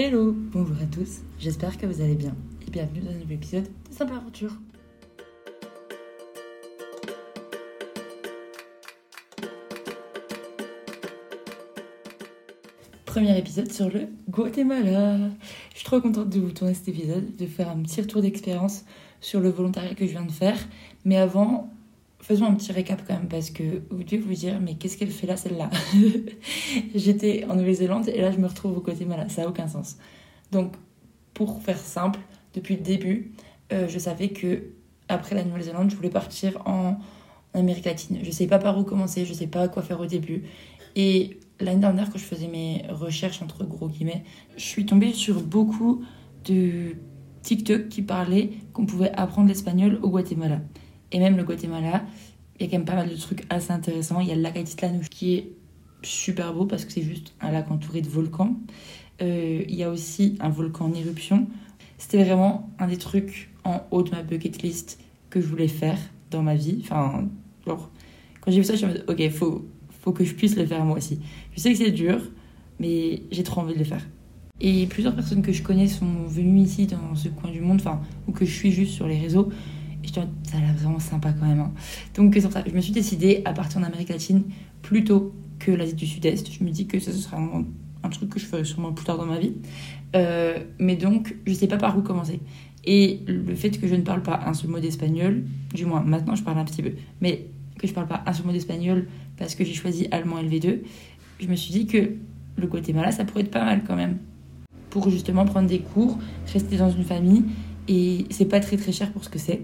Hello, bonjour à tous, j'espère que vous allez bien et bienvenue dans un nouvel épisode de Simple Aventure. Premier épisode sur le Guatemala. Je suis trop contente de vous tourner cet épisode, de faire un petit retour d'expérience sur le volontariat que je viens de faire. Mais avant, faisons un petit récap quand même parce que vous devez vous dire mais qu'est-ce qu'elle fait là celle-là J'étais en Nouvelle-Zélande et là je me retrouve au Guatemala, ça n'a aucun sens. Donc pour faire simple, depuis le début, euh, je savais que après la Nouvelle-Zélande, je voulais partir en Amérique latine. Je ne sais pas par où commencer, je ne sais pas quoi faire au début. Et l'année dernière, quand je faisais mes recherches entre gros guillemets, je suis tombée sur beaucoup de TikTok qui parlaient qu'on pouvait apprendre l'espagnol au Guatemala. Et même le Guatemala, il y a quand même pas mal de trucs assez intéressants. Il y a le lac Atitlán qui est super beau parce que c'est juste un lac entouré de volcans. Euh, il y a aussi un volcan en éruption. C'était vraiment un des trucs en haut de ma bucket list que je voulais faire dans ma vie. Enfin, genre, quand j'ai vu ça, je me suis dit, ok, faut, faut que je puisse le faire moi aussi. Je sais que c'est dur, mais j'ai trop envie de le faire. Et plusieurs personnes que je connais sont venues ici dans ce coin du monde, enfin, ou que je suis juste sur les réseaux, je ça a l'air vraiment sympa quand même. Hein. Donc c'est pour ça, je me suis décidée à partir en Amérique latine plutôt que l'Asie du Sud-Est. Je me dis que ça, ce sera un, truc que je ferai sûrement plus tard dans ma vie. Euh, mais donc, je sais pas par où commencer. Et le fait que je ne parle pas un seul mot d'espagnol, du moins maintenant je parle un petit peu, mais que je parle pas un seul mot d'espagnol parce que j'ai choisi allemand LV2, je me suis dit que le Guatemala, ça pourrait être pas mal quand même. Pour justement prendre des cours, rester dans une famille, et c'est pas très très cher pour ce que c'est.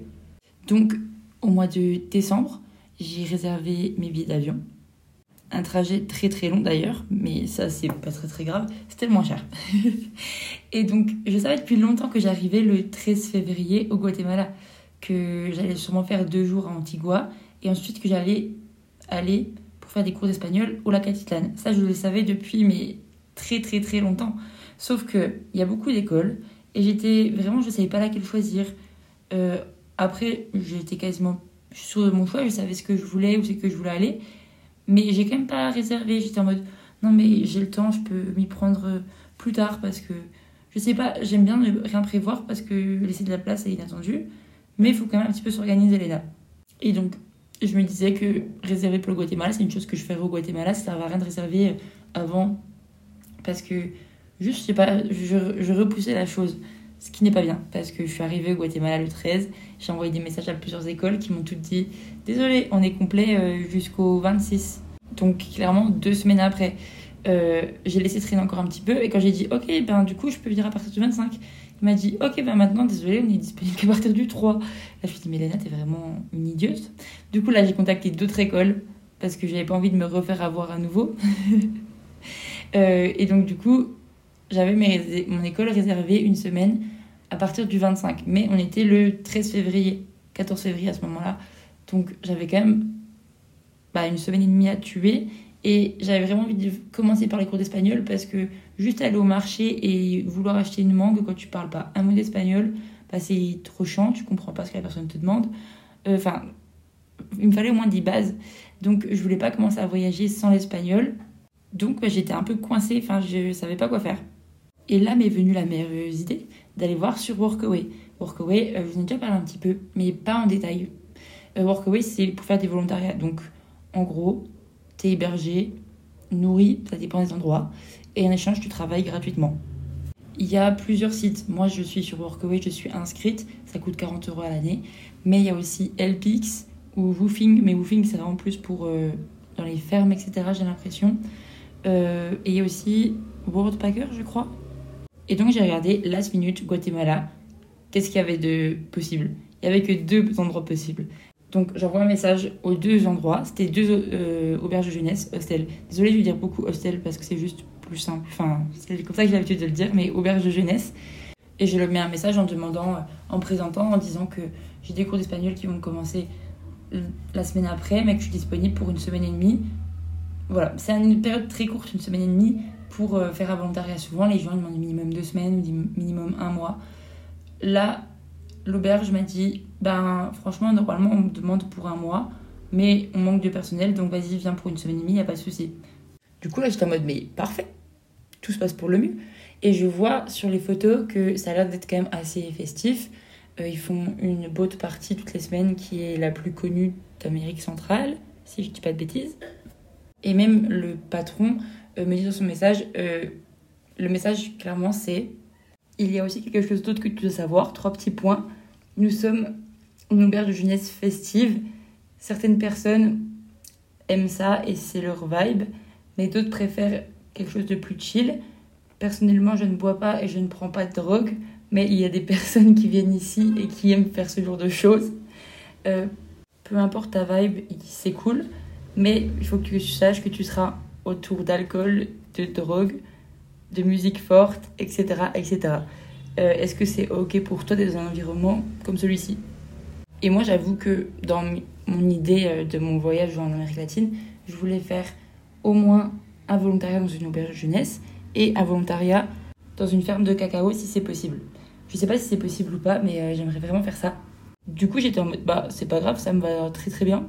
Donc, au mois de décembre, j'ai réservé mes billets d'avion. Un trajet très très long d'ailleurs, mais ça c'est pas très très grave, c'était le moins cher. et donc, je savais depuis longtemps que j'arrivais le 13 février au Guatemala, que j'allais sûrement faire deux jours à Antigua, et ensuite que j'allais aller pour faire des cours d'espagnol au lac Atitlán. Ça, je le savais depuis mais très très très longtemps. Sauf qu'il y a beaucoup d'écoles, et j'étais vraiment, je savais pas laquelle choisir. Euh, après, j'étais quasiment sur mon choix, je savais ce que je voulais, où c'est que je voulais aller. Mais j'ai quand même pas réservé. J'étais en mode, non, mais j'ai le temps, je peux m'y prendre plus tard parce que je sais pas, j'aime bien ne rien prévoir parce que laisser de la place est inattendu. Mais il faut quand même un petit peu s'organiser, les. Et donc, je me disais que réserver pour le Guatemala, c'est une chose que je ferais au Guatemala. Ça ne à rien de réserver avant parce que juste, je sais pas, je repoussais la chose. Ce qui n'est pas bien, parce que je suis arrivée au Guatemala le 13, j'ai envoyé des messages à plusieurs écoles qui m'ont toutes dit Désolé, on est complet euh, jusqu'au 26. Donc, clairement, deux semaines après, euh, j'ai laissé traîner encore un petit peu. Et quand j'ai dit Ok, ben du coup, je peux venir à partir du 25, il m'a dit Ok, ben maintenant, désolé, on est disponible qu'à partir du 3. Là, je me suis dit Mais Léna, t'es vraiment une idiote. Du coup, là, j'ai contacté d'autres écoles parce que j'avais pas envie de me refaire avoir à nouveau. euh, et donc, du coup, j'avais mon école réservée une semaine à partir du 25. Mais on était le 13 février, 14 février à ce moment-là. Donc j'avais quand même bah, une semaine et demie à tuer. Et j'avais vraiment envie de commencer par les cours d'espagnol parce que juste aller au marché et vouloir acheter une mangue quand tu parles pas un mot d'espagnol, bah, c'est trop chiant, tu comprends pas ce que la personne te demande. Euh, enfin, il me fallait au moins 10 bases. Donc je voulais pas commencer à voyager sans l'espagnol. Donc bah, j'étais un peu coincée, enfin je savais pas quoi faire. Et là m'est venue la merveilleuse idée d'aller voir sur Workaway. Workaway, euh, je vous en ai déjà parlé un petit peu, mais pas en détail. Euh, Workaway, c'est pour faire des volontariats. Donc, en gros, tu es hébergé, nourri, ça dépend des endroits, et en échange, tu travailles gratuitement. Il y a plusieurs sites. Moi, je suis sur Workaway, je suis inscrite, ça coûte 40 euros à l'année. Mais il y a aussi LPX ou Woofing, mais Woofing, c'est vraiment plus pour euh, dans les fermes, etc., j'ai l'impression. et il y a aussi Worldpacker, je crois, et donc j'ai regardé Last Minute Guatemala. Qu'est-ce qu'il y avait de possible? Il y avait que deux endroits possibles. Donc j'envoie un message aux deux endroits. C'était deux euh, auberges de jeunesse, hostel. Désolée, je vais dire beaucoup hostel parce que c'est juste plus simple. Enfin, c'est comme ça que j'ai l'habitude de le dire, mais auberge de jeunesse. Et je leur mets un message en demandant, en présentant, en disant que j'ai des cours d'espagnol qui vont commencer la semaine après, mais que je suis disponible pour une semaine et demie. Voilà, c'est une période très courte, une semaine et demie, pour euh, faire un volontariat. Souvent, les gens demandent minimum deux semaines ou minimum un mois. Là, l'auberge m'a dit ben franchement, normalement, on me demande pour un mois, mais on manque de personnel, donc vas-y, viens pour une semaine et demie, il a pas de souci. Du coup, là, j'étais en mode mais parfait, tout se passe pour le mieux. Et je vois sur les photos que ça a l'air d'être quand même assez festif. Euh, ils font une boat party toutes les semaines qui est la plus connue d'Amérique centrale, si je dis pas de bêtises. Et même le patron me dit dans son message, euh, le message clairement c'est, il y a aussi quelque chose d'autre que tu dois savoir, trois petits points. Nous sommes une auberge de jeunesse festive. Certaines personnes aiment ça et c'est leur vibe, mais d'autres préfèrent quelque chose de plus chill. Personnellement, je ne bois pas et je ne prends pas de drogue, mais il y a des personnes qui viennent ici et qui aiment faire ce genre de choses. Euh, peu importe ta vibe, c'est cool, mais il faut que tu saches que tu seras autour d'alcool, de drogue, de musique forte, etc. etc. Euh, Est-ce que c'est ok pour toi d'être dans un environnement comme celui-ci? Et moi, j'avoue que dans mon idée euh, de mon voyage en Amérique latine, je voulais faire au moins un volontariat dans une auberge de jeunesse et un volontariat dans une ferme de cacao si c'est possible. Je sais pas si c'est possible ou pas, mais euh, j'aimerais vraiment faire ça. Du coup, j'étais en mode, bah, c'est pas grave, ça me va très très bien.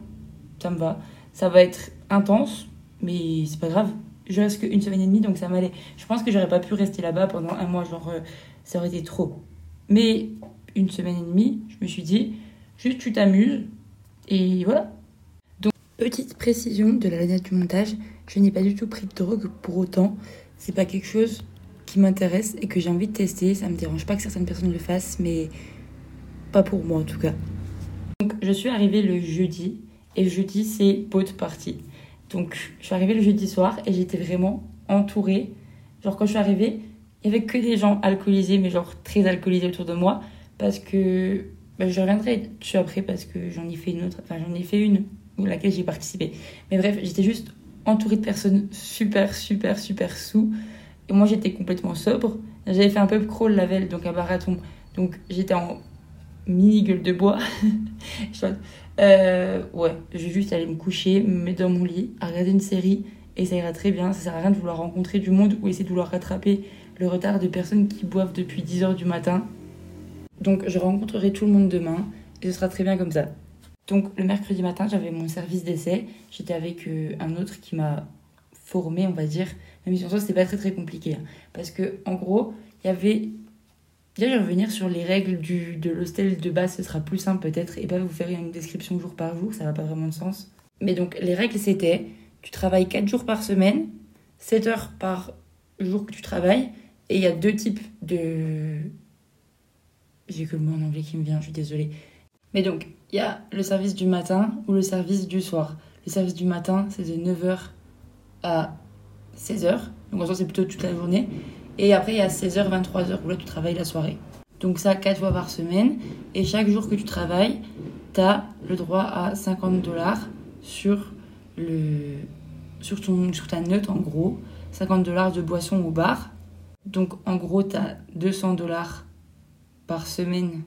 Ça me va. Ça va être intense, mais c'est pas grave. Je reste qu'une semaine et demie, donc ça m'allait. Je pense que j'aurais pas pu rester là-bas pendant un mois, genre, euh, ça aurait été trop. Mais une semaine et demie, je me suis dit, juste tu t'amuses, et voilà. Donc, petite précision de la lunette du montage, je n'ai pas du tout pris de drogue pour autant. C'est pas quelque chose qui m'intéresse et que j'ai envie de tester. Ça me dérange pas que certaines personnes le fassent, mais pas pour moi en tout cas. Donc, je suis arrivée le jeudi, et jeudi, c'est boat party. Donc, je suis arrivée le jeudi soir et j'étais vraiment entourée. Genre, quand je suis arrivée, il n'y avait que des gens alcoolisés, mais genre très alcoolisés autour de moi. Parce que. Bah, je reviendrai dessus après parce que j'en ai fait une autre. Enfin, j'en ai fait une où laquelle j'ai participé. Mais bref, j'étais juste entourée de personnes super, super, super sous. Et moi, j'étais complètement sobre. J'avais fait un pub crawl la donc un marathon. Donc, j'étais en mini gueule de bois. euh, ouais, je vais juste aller me coucher, me mettre dans mon lit, à regarder une série. Et ça ira très bien. Ça sert à rien de vouloir rencontrer du monde ou essayer de vouloir rattraper le retard de personnes qui boivent depuis 10 heures du matin. Donc, je rencontrerai tout le monde demain. Et ce sera très bien comme ça. Donc le mercredi matin, j'avais mon service d'essai. J'étais avec euh, un autre qui m'a formé, on va dire. Même si en soi, pas très très compliqué. hein. Parce que en gros, il y avait. Déjà, je vais revenir sur les règles du, de l'hostel de base, ce sera plus simple peut-être, et pas vous faire une description jour par jour, ça n'a pas vraiment de sens. Mais donc, les règles c'était tu travailles 4 jours par semaine, 7 heures par jour que tu travailles, et il y a deux types de. J'ai que le mot en anglais qui me vient, je suis désolée. Mais donc, il y a le service du matin ou le service du soir. Le service du matin, c'est de 9h à 16h. Donc en soi, c'est plutôt toute la journée. Et après, il y a 16h, 23h où là, tu travailles la soirée. Donc ça, 4 fois par semaine. Et chaque jour que tu travailles, tu as le droit à 50 dollars sur, le... sur, ton... sur ta note, en gros. 50 dollars de boisson au bar. Donc en gros, tu as 200 dollars par semaine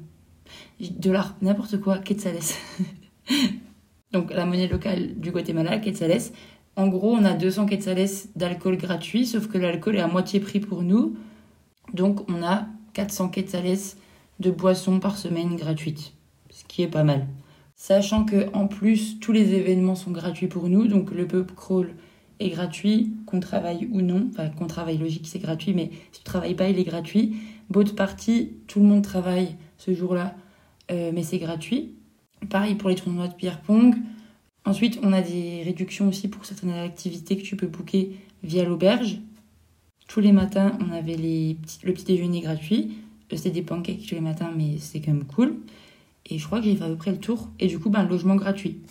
dollars, n'importe quoi, quetzales. Donc la monnaie locale du Guatemala, quetzales. En gros, on a 200 quetzales d'alcool gratuit, sauf que l'alcool est à moitié prix pour nous. Donc on a 400 quetzales de boissons par semaine gratuites, ce qui est pas mal. Sachant que en plus tous les événements sont gratuits pour nous, donc le pub crawl est gratuit, qu'on travaille ou non. Enfin, qu'on travaille logique, c'est gratuit, mais si tu travailles pas, il est gratuit. Boat party, tout le monde travaille ce jour-là, euh, mais c'est gratuit. Pareil pour les tournois de pierre-pong. Ensuite, on a des réductions aussi pour certaines activités que tu peux booker via l'auberge. Tous les matins, on avait le petit déjeuner gratuit. Euh, C'était des pancakes tous les matins, mais c'est quand même cool. Et je crois que j'ai fait à peu près le tour. Et du coup, ben, logement gratuit.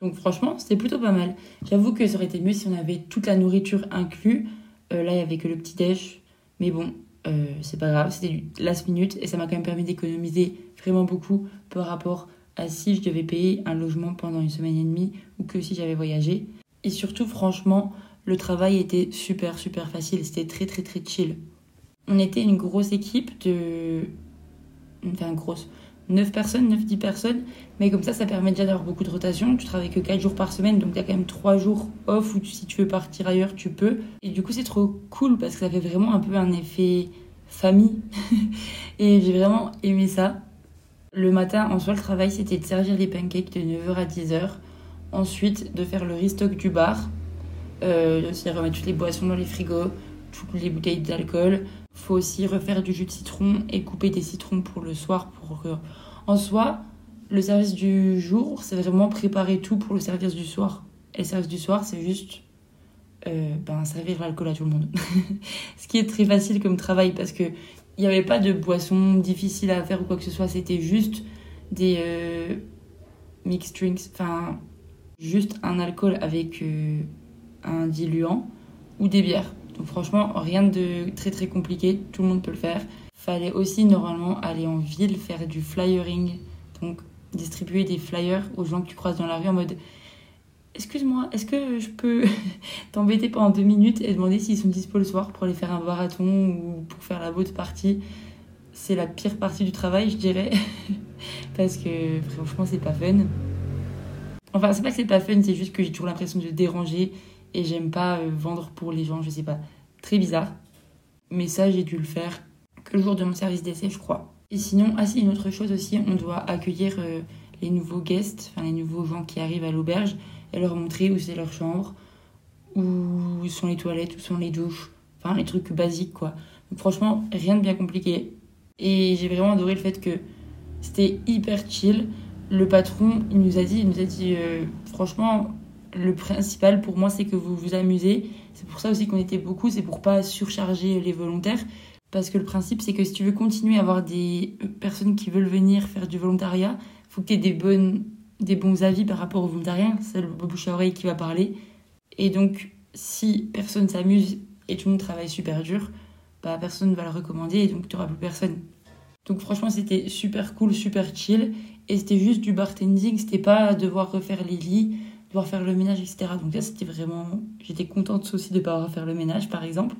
Donc franchement, c'était plutôt pas mal. J'avoue que ça aurait été mieux si on avait toute la nourriture inclus. Euh, là, il y avait que le petit déj. Mais bon, euh, c'est pas grave, c'était last minute et ça m'a quand même permis d'économiser vraiment beaucoup par rapport si je devais payer un logement pendant une semaine et demie ou que si j'avais voyagé. Et surtout, franchement, le travail était super super facile, c'était très très très chill. On était une grosse équipe de. Enfin, grosse. 9 personnes, 9-10 personnes, mais comme ça, ça permet déjà d'avoir beaucoup de rotation. Tu travailles que 4 jours par semaine, donc tu as quand même 3 jours off où tu- si tu veux partir ailleurs, tu peux. Et du coup, c'est trop cool parce que ça fait vraiment un peu un effet famille. Et j'ai vraiment aimé ça. Le matin, en soi, le travail, c'était de servir les pancakes de 9h à 10h. Ensuite, de faire le restock du bar. Euh, c'est remettre toutes les boissons dans les frigos, toutes les bouteilles d'alcool. Faut aussi refaire du jus de citron et couper des citrons pour le soir. Pour En soi, le service du jour, c'est vraiment préparer tout pour le service du soir. Et le service du soir, c'est juste euh, ben, servir l'alcool à tout le monde. Ce qui est très facile comme travail parce que il n'y avait pas de boisson difficile à faire ou quoi que ce soit. C'était juste des euh, mixed drinks, enfin juste un alcool avec euh, un diluant ou des bières. Donc franchement, rien de très très compliqué, tout le monde peut le faire. Fallait aussi normalement aller en ville faire du flyering, donc distribuer des flyers aux gens que tu croises dans la rue en mode Excuse-moi, est-ce que je peux t'embêter pendant deux minutes et demander s'ils sont dispo le soir pour aller faire un marathon ou pour faire la boat partie C'est la pire partie du travail, je dirais. Parce que franchement, c'est pas fun. Enfin, c'est pas que c'est pas fun, c'est juste que j'ai toujours l'impression de déranger et j'aime pas euh, vendre pour les gens, je sais pas. Très bizarre. Mais ça, j'ai dû le faire que le jour de mon service d'essai, je crois. Et sinon, ah si, une autre chose aussi, on doit accueillir euh, les nouveaux guests, enfin les nouveaux gens qui arrivent à l'auberge et leur montrer où c'est leur chambre, où sont les toilettes, où sont les douches, enfin les trucs basiques quoi. Donc franchement, rien de bien compliqué. Et j'ai vraiment adoré le fait que c'était hyper chill. Le patron, il nous a dit, il nous a dit euh, franchement, le principal pour moi c'est que vous vous amusez. C'est pour ça aussi qu'on était beaucoup, c'est pour pas surcharger les volontaires. Parce que le principe, c'est que si tu veux continuer à avoir des personnes qui veulent venir faire du volontariat, faut que tu aies des, bons avis par rapport au volontariat. C'est le bouche à oreille qui va parler. Et donc, si personne s'amuse et tout le monde travaille super dur, bah, personne ne va le recommander et donc tu n'auras plus personne. Donc franchement, c'était super cool, super chill. Et c'était juste du bartending, c'était pas devoir refaire les lits, devoir faire le ménage, etc. Donc là, c'était vraiment... J'étais contente aussi de ne pas avoir à faire le ménage, par exemple.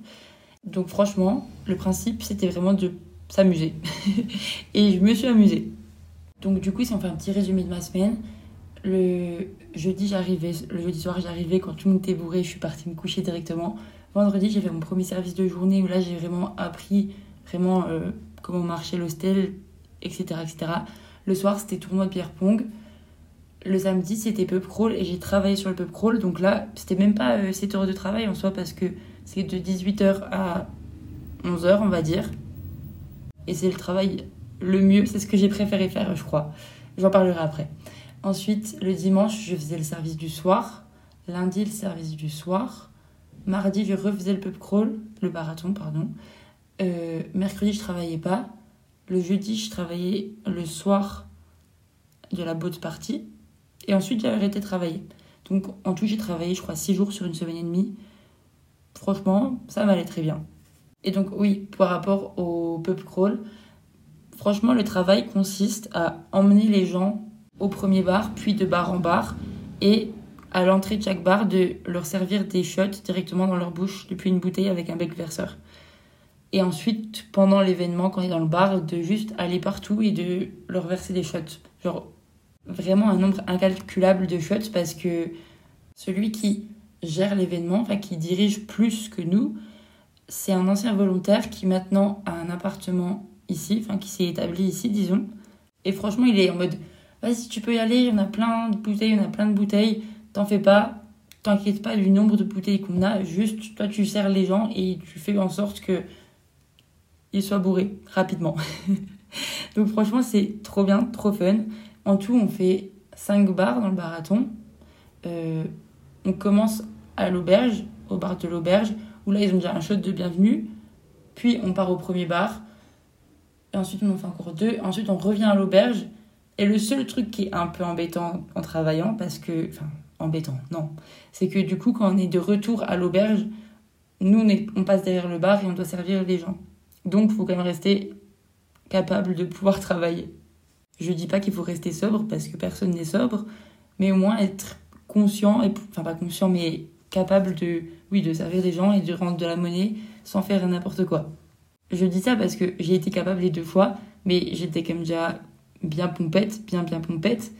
Donc franchement, le principe, c'était vraiment de s'amuser. et je me suis amusée. Donc du coup, si on fait un petit résumé de ma semaine, le jeudi, j'arrivais, le jeudi soir, j'arrivais quand tout le monde était bourré, je suis partie me coucher directement. Vendredi, j'ai fait mon premier service de journée où là, j'ai vraiment appris vraiment euh, comment marchait l'hostel, etc., etc. Le soir, c'était tournoi de pierre pong. Le samedi, c'était pub crawl et j'ai travaillé sur le pub crawl. Donc là, c'était même pas 7 euh, heures de travail en soi parce que c'est de 18h à 11h, on va dire. Et c'est le travail le mieux, c'est ce que j'ai préféré faire, je crois. J'en parlerai après. Ensuite, le dimanche, je faisais le service du soir. Lundi, le service du soir. Mardi, je refaisais le pub crawl, le marathon, pardon. Euh, mercredi, je travaillais pas. Le jeudi, je travaillais le soir de la boat party. Et ensuite, j'ai arrêté de travailler. Donc, en tout, j'ai travaillé, je crois, six jours sur une semaine et demie. Franchement, ça m'allait très bien. Et donc, oui, par rapport au pub crawl, franchement, le travail consiste à emmener les gens au premier bar, puis de bar en bar, et à l'entrée de chaque bar, de leur servir des shots directement dans leur bouche depuis une bouteille avec un bec verseur. Et ensuite, pendant l'événement, quand on est dans le bar, de juste aller partout et de leur verser des shots. Genre, vraiment un nombre incalculable de shots parce que celui qui gère l'événement, enfin qui dirige plus que nous, c'est un ancien volontaire qui maintenant a un appartement ici, enfin qui s'est établi ici, disons. Et franchement, il est en mode vas-y, tu peux y aller, il y en a plein de bouteilles, il y en a plein de bouteilles, t'en fais pas, t'inquiète pas du nombre de bouteilles qu'on a, juste toi tu sers les gens et tu fais en sorte que ils soient bourrés rapidement. Donc franchement, c'est trop bien, trop fun. En tout, on fait 5 bars dans le marathon. Euh, on commence à l'auberge, au bar de l'auberge, où là ils ont déjà un shot de bienvenue. Puis on part au premier bar. Et ensuite on en fait encore deux. Ensuite on revient à l'auberge. Et le seul truc qui est un peu embêtant en travaillant, parce que. Enfin, embêtant, non. C'est que du coup, quand on est de retour à l'auberge, nous, on passe derrière le bar et on doit servir les gens. Donc, il faut quand même rester capable de pouvoir travailler. Je dis pas qu'il faut rester sobre parce que personne n'est sobre, mais au moins être conscient, et, enfin pas conscient, mais capable de, oui, de servir des gens et de rendre de la monnaie sans faire n'importe quoi. Je dis ça parce que j'ai été capable les deux fois, mais j'étais comme déjà bien pompette, bien bien pompette.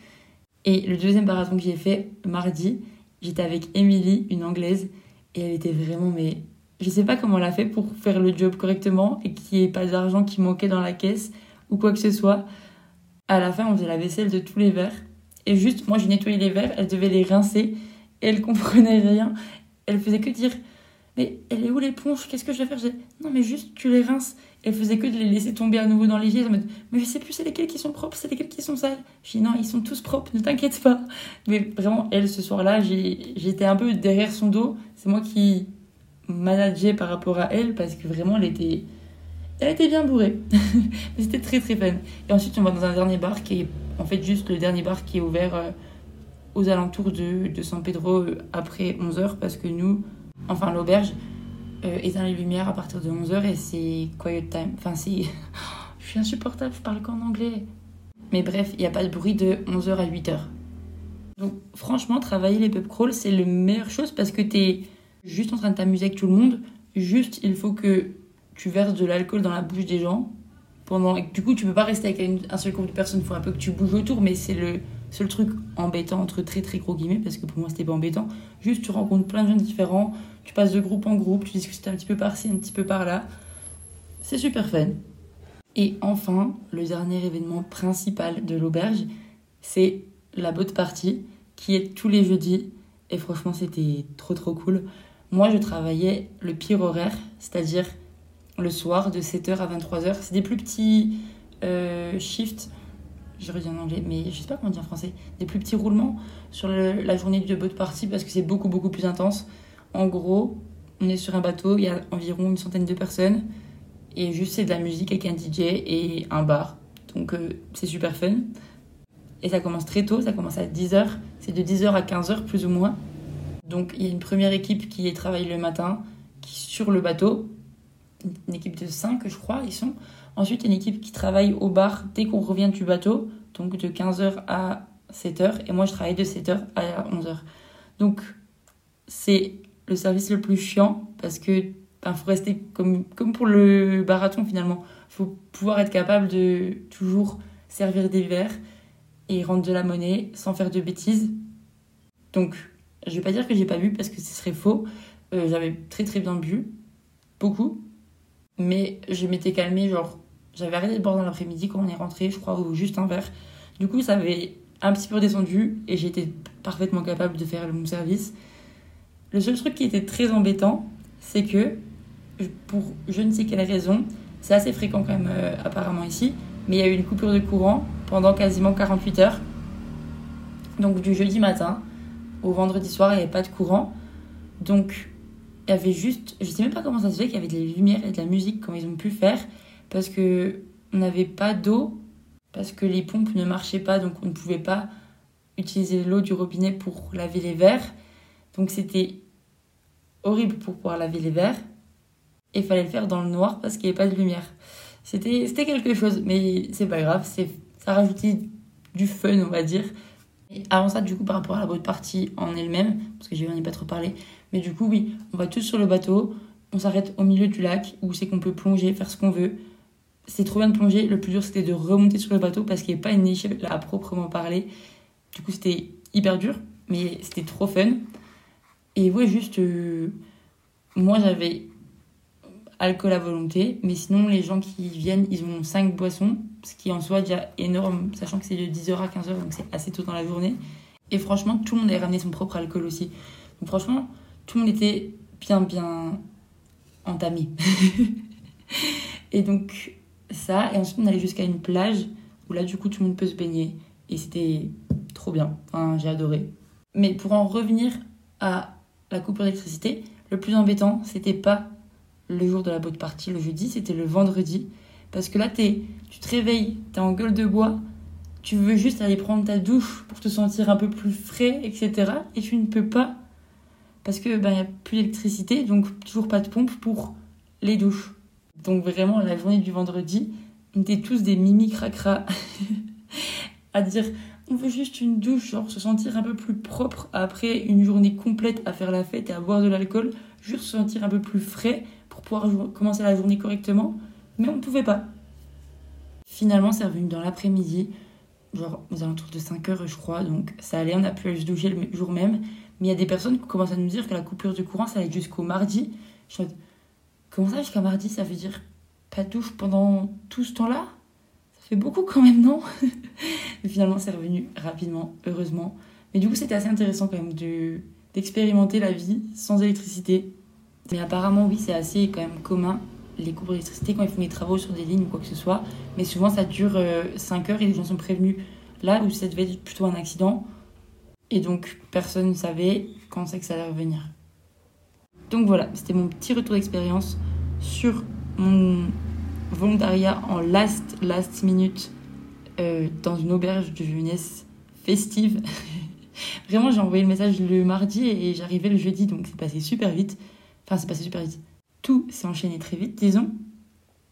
Et le deuxième marathon que j'ai fait mardi, j'étais avec Emily, une anglaise, et elle était vraiment, mais je sais pas comment elle a fait pour faire le job correctement et qu'il n'y ait pas d'argent qui manquait dans la caisse ou quoi que ce soit. À la fin, on faisait la vaisselle de tous les verres. Et juste, moi, je nettoyais les verres, elle devait les rincer et elle comprenait rien. Elle faisait que dire elle est où l'éponge? Qu'est-ce que je vais faire? Non, mais juste tu les rinces. Elle faisait que de les laisser tomber à nouveau dans l'évier. Elle mais je sais plus c'est lesquels qui sont propres, c'est lesquels qui sont sales. Je dis non, ils sont tous propres, ne t'inquiète pas. Mais vraiment, elle, ce soir-là, j'étais un peu derrière son dos. C'est moi qui manageais par rapport à elle parce que vraiment, elle était, elle était bien bourrée. mais c'était très très fun. Et ensuite, on va dans un dernier bar qui est en fait juste le dernier bar qui est ouvert euh, aux alentours de, de San Pedro euh, après 11h parce que nous, enfin l'auberge, euh, éteint les lumières à partir de 11h et c'est quiet time. Enfin, c'est. je suis insupportable, je parle qu'en anglais. Mais bref, il n'y a pas de bruit de 11h à 8h. Donc, franchement, travailler les pub crawls, c'est la meilleure chose parce que tu es juste en train de t'amuser avec tout le monde. Juste, il faut que tu verses de l'alcool dans la bouche des gens. Pendant... Du coup, tu peux pas rester avec un seul groupe de personnes. Il faut un peu que tu bouges autour, mais c'est le seul truc embêtant entre très très gros guillemets parce que pour moi c'était pas embêtant. Juste, tu rencontres plein de gens différents tu passes de groupe en groupe, tu discutes un petit peu par-ci, un petit peu par-là. C'est super fun. Et enfin, le dernier événement principal de l'auberge, c'est la boat party qui est tous les jeudis. Et franchement, c'était trop trop cool. Moi, je travaillais le pire horaire, c'est-à-dire le soir de 7h à 23h. C'est des plus petits euh, shifts, je redis en anglais, mais je sais pas comment dire en français, des plus petits roulements sur la journée de boat party parce que c'est beaucoup beaucoup plus intense. En gros, on est sur un bateau, il y a environ une centaine de personnes. Et juste, c'est de la musique avec un DJ et un bar. Donc, euh, c'est super fun. Et ça commence très tôt, ça commence à 10h. C'est de 10h à 15h, plus ou moins. Donc, il y a une première équipe qui travaille le matin, qui sur le bateau. Une équipe de 5, je crois, ils sont. Ensuite, il une équipe qui travaille au bar dès qu'on revient du bateau. Donc, de 15h à 7h. Et moi, je travaille de 7h à 11h. Donc, c'est le service le plus chiant parce que ben, faut rester comme, comme pour le barathon finalement. faut pouvoir être capable de toujours servir des verres et rendre de la monnaie sans faire de bêtises. Donc, je vais pas dire que j'ai pas bu parce que ce serait faux. Euh, j'avais très très bien bu, beaucoup. Mais je m'étais calmée, genre, j'avais arrêté de boire dans l'après-midi quand on est rentré, je crois, ou juste un verre. Du coup, ça avait un petit peu redescendu et j'étais parfaitement capable de faire mon service. Le seul truc qui était très embêtant, c'est que, pour je ne sais quelle raison, c'est assez fréquent quand même euh, apparemment ici, mais il y a eu une coupure de courant pendant quasiment 48 heures. Donc du jeudi matin au vendredi soir, il n'y avait pas de courant. Donc il y avait juste, je sais même pas comment ça se fait qu'il y avait des lumières et de la musique comme ils ont pu faire, parce que on n'avait pas d'eau, parce que les pompes ne marchaient pas, donc on ne pouvait pas utiliser l'eau du robinet pour laver les verres. Donc c'était horrible pour pouvoir laver les verres. Et fallait le faire dans le noir parce qu'il n'y avait pas de lumière. C'était, c'était quelque chose, mais c'est pas grave. C'est, ça rajoutait du fun, on va dire. Et avant ça, du coup, par rapport à la boat party en elle-même, parce que j'ai ai pas trop parlé, mais du coup, oui, on va tous sur le bateau, on s'arrête au milieu du lac où c'est qu'on peut plonger, faire ce qu'on veut. C'est trop bien de plonger. Le plus dur, c'était de remonter sur le bateau parce qu'il n'y avait pas une niche à proprement parler. Du coup, c'était hyper dur, mais c'était trop fun. Et ouais, juste, euh, moi j'avais alcool à volonté, mais sinon les gens qui viennent, ils ont 5 boissons, ce qui en soi déjà énorme, sachant que c'est de 10h à 15h, donc c'est assez tôt dans la journée. Et franchement, tout le monde avait ramené son propre alcool aussi. Donc franchement, tout le monde était bien, bien entamé. et donc ça, et ensuite on allait jusqu'à une plage où là du coup tout le monde peut se baigner. Et c'était trop bien, enfin j'ai adoré. Mais pour en revenir à la coupure d'électricité. Le plus embêtant, c'était pas le jour de la boat party, le jeudi, c'était le vendredi. Parce que là, tu te réveilles, t'es en gueule de bois, tu veux juste aller prendre ta douche pour te sentir un peu plus frais, etc. Et tu ne peux pas parce que ben, y a plus d'électricité, donc toujours pas de pompe pour les douches. Donc vraiment, la journée du vendredi, on était tous des mimi cracra à dire on veut juste une douche, genre se sentir un peu plus propre après une journée complète à faire la fête et à boire de l'alcool, juste se sentir un peu plus frais pour pouvoir commencer la journée correctement, mais on ne pouvait pas. Finalement, c'est revenu dans l'après-midi, genre aux alentours de 5 heures, je crois, donc ça allait, on a pu aller se doucher le jour même, mais il y a des personnes qui commencent à nous dire que la coupure de courant, ça allait jusqu'au mardi. Je dis, comment ça jusqu'à mardi Ça veut dire pas de douche pendant tout ce temps-là? Fait beaucoup quand même, non? Finalement, c'est revenu rapidement, heureusement. Mais du coup, c'était assez intéressant quand même de, d'expérimenter la vie sans électricité. Mais apparemment, oui, c'est assez quand même commun les coupes d'électricité quand ils font des travaux sur des lignes ou quoi que ce soit. Mais souvent, ça dure 5 heures et les gens sont prévenus. Là où ça devait être plutôt un accident. Et donc, personne ne savait quand c'est que ça allait revenir. Donc voilà, c'était mon petit retour d'expérience sur mon volontariat en last, last minute euh, dans une auberge de jeunesse festive. Vraiment, j'ai envoyé le message le mardi et j'arrivais le jeudi, donc c'est passé super vite. Enfin, c'est passé super vite. Tout s'est enchaîné très vite, disons.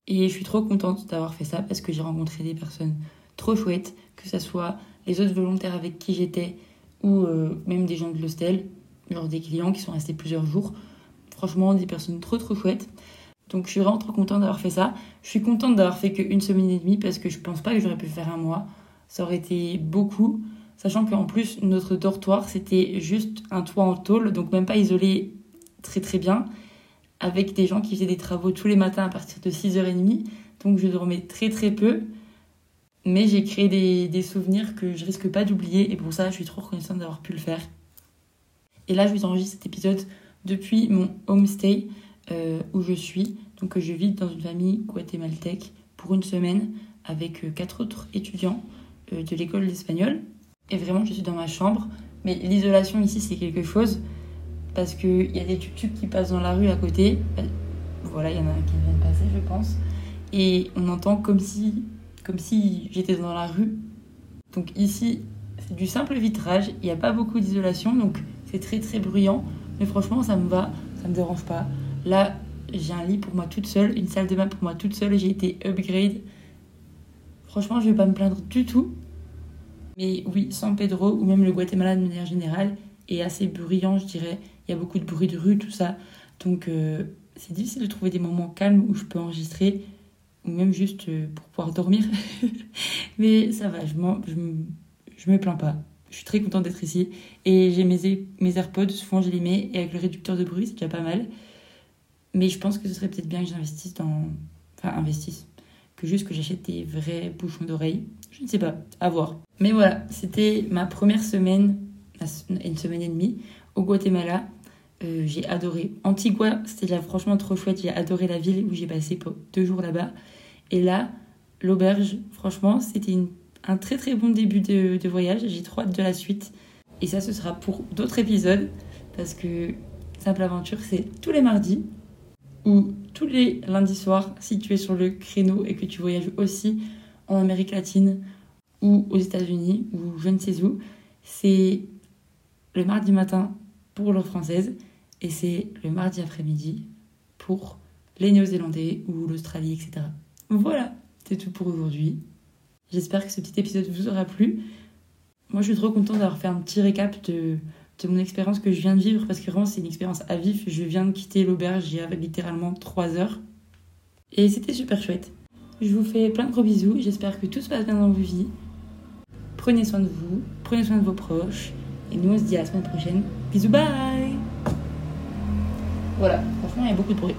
Et je suis trop contente d'avoir fait ça parce que j'ai rencontré des personnes trop chouettes, que ce soit les autres volontaires avec qui j'étais ou euh, même des gens de l'hostel, genre des clients qui sont restés plusieurs jours. Franchement, des personnes trop trop chouettes. Donc je suis vraiment trop contente d'avoir fait ça. Je suis contente d'avoir fait qu'une semaine et demie parce que je pense pas que j'aurais pu faire un mois. Ça aurait été beaucoup. Sachant qu'en plus, notre dortoir, c'était juste un toit en tôle, donc même pas isolé très très bien, avec des gens qui faisaient des travaux tous les matins à partir de 6h30. Donc je dormais très très peu. Mais j'ai créé des, des, souvenirs que je risque pas d'oublier et pour ça, je suis trop reconnaissante d'avoir pu le faire. Et là, je vous enregistre cet épisode depuis mon homestay euh, où je suis. Donc je vis dans une famille guatémaltèque pour une semaine avec euh, quatre autres étudiants euh, de l'école d'espagnol. Et vraiment, je suis dans ma chambre. Mais l'isolation ici, c'est quelque chose parce qu'il y a des tuk qui passent dans la rue à côté. Voilà, il y en a un qui vient de passer, je pense. Et on entend comme si, comme si j'étais dans la rue. Donc ici, c'est du simple vitrage. Il n'y a pas beaucoup d'isolation, donc c'est très très bruyant. Mais franchement, ça me va, ça me dérange pas. Là, j'ai un lit pour moi toute seule, une salle de bain pour moi toute seule. J'ai été upgrade. Franchement, je vais pas me plaindre du tout. Mais oui, San Pedro ou même le Guatemala de manière générale est assez bruyant, je dirais. Il y a beaucoup de bruit de rue, tout ça. Donc, euh, c'est difficile de trouver des moments calmes où je peux enregistrer ou même juste euh, pour pouvoir dormir. Mais ça va, je, je, je me plains pas. Je suis très contente d'être ici. Et j'ai mes, mes AirPods, souvent je les mets, et avec le réducteur de bruit, c'est déjà pas mal. Mais je pense que ce serait peut-être bien que j'investisse dans. Enfin, investisse. Que juste que j'achète des vrais bouchons d'oreilles. Je ne sais pas, à voir. Mais voilà, c'était ma première semaine, une semaine et demie, au Guatemala. Euh, j'ai adoré. Antigua, c'était franchement trop chouette. J'ai adoré la ville où j'ai passé deux jours là-bas. Et là, l'auberge, franchement, c'était une un très très bon début de, voyage. J'ai trop hâte de la suite. Et ça, ce sera pour d'autres épisodes. Parce que Simple Aventure, c'est tous les mardis ou tous les lundis soirs si tu es sur le créneau et que tu voyages aussi en Amérique latine ou aux États-Unis ou je ne sais où. C'est le mardi matin pour l'heure française et c'est le mardi après-midi pour les Néo-Zélandais ou l'Australie, etc. Voilà, c'est tout pour aujourd'hui. J'espère que ce petit épisode vous aura plu. Moi, je suis trop contente d'avoir fait un petit récap de, de mon expérience que je viens de vivre parce que vraiment, c'est une expérience à vif. Je viens de quitter l'auberge il y a littéralement 3 heures. Et c'était super chouette. Je vous fais plein de gros bisous. J'espère que tout se passe bien dans vos vies. Prenez soin de vous, prenez soin de vos proches. Et nous, on se dit à la semaine prochaine. Bisous, bye Voilà, franchement, il y a beaucoup de bruit.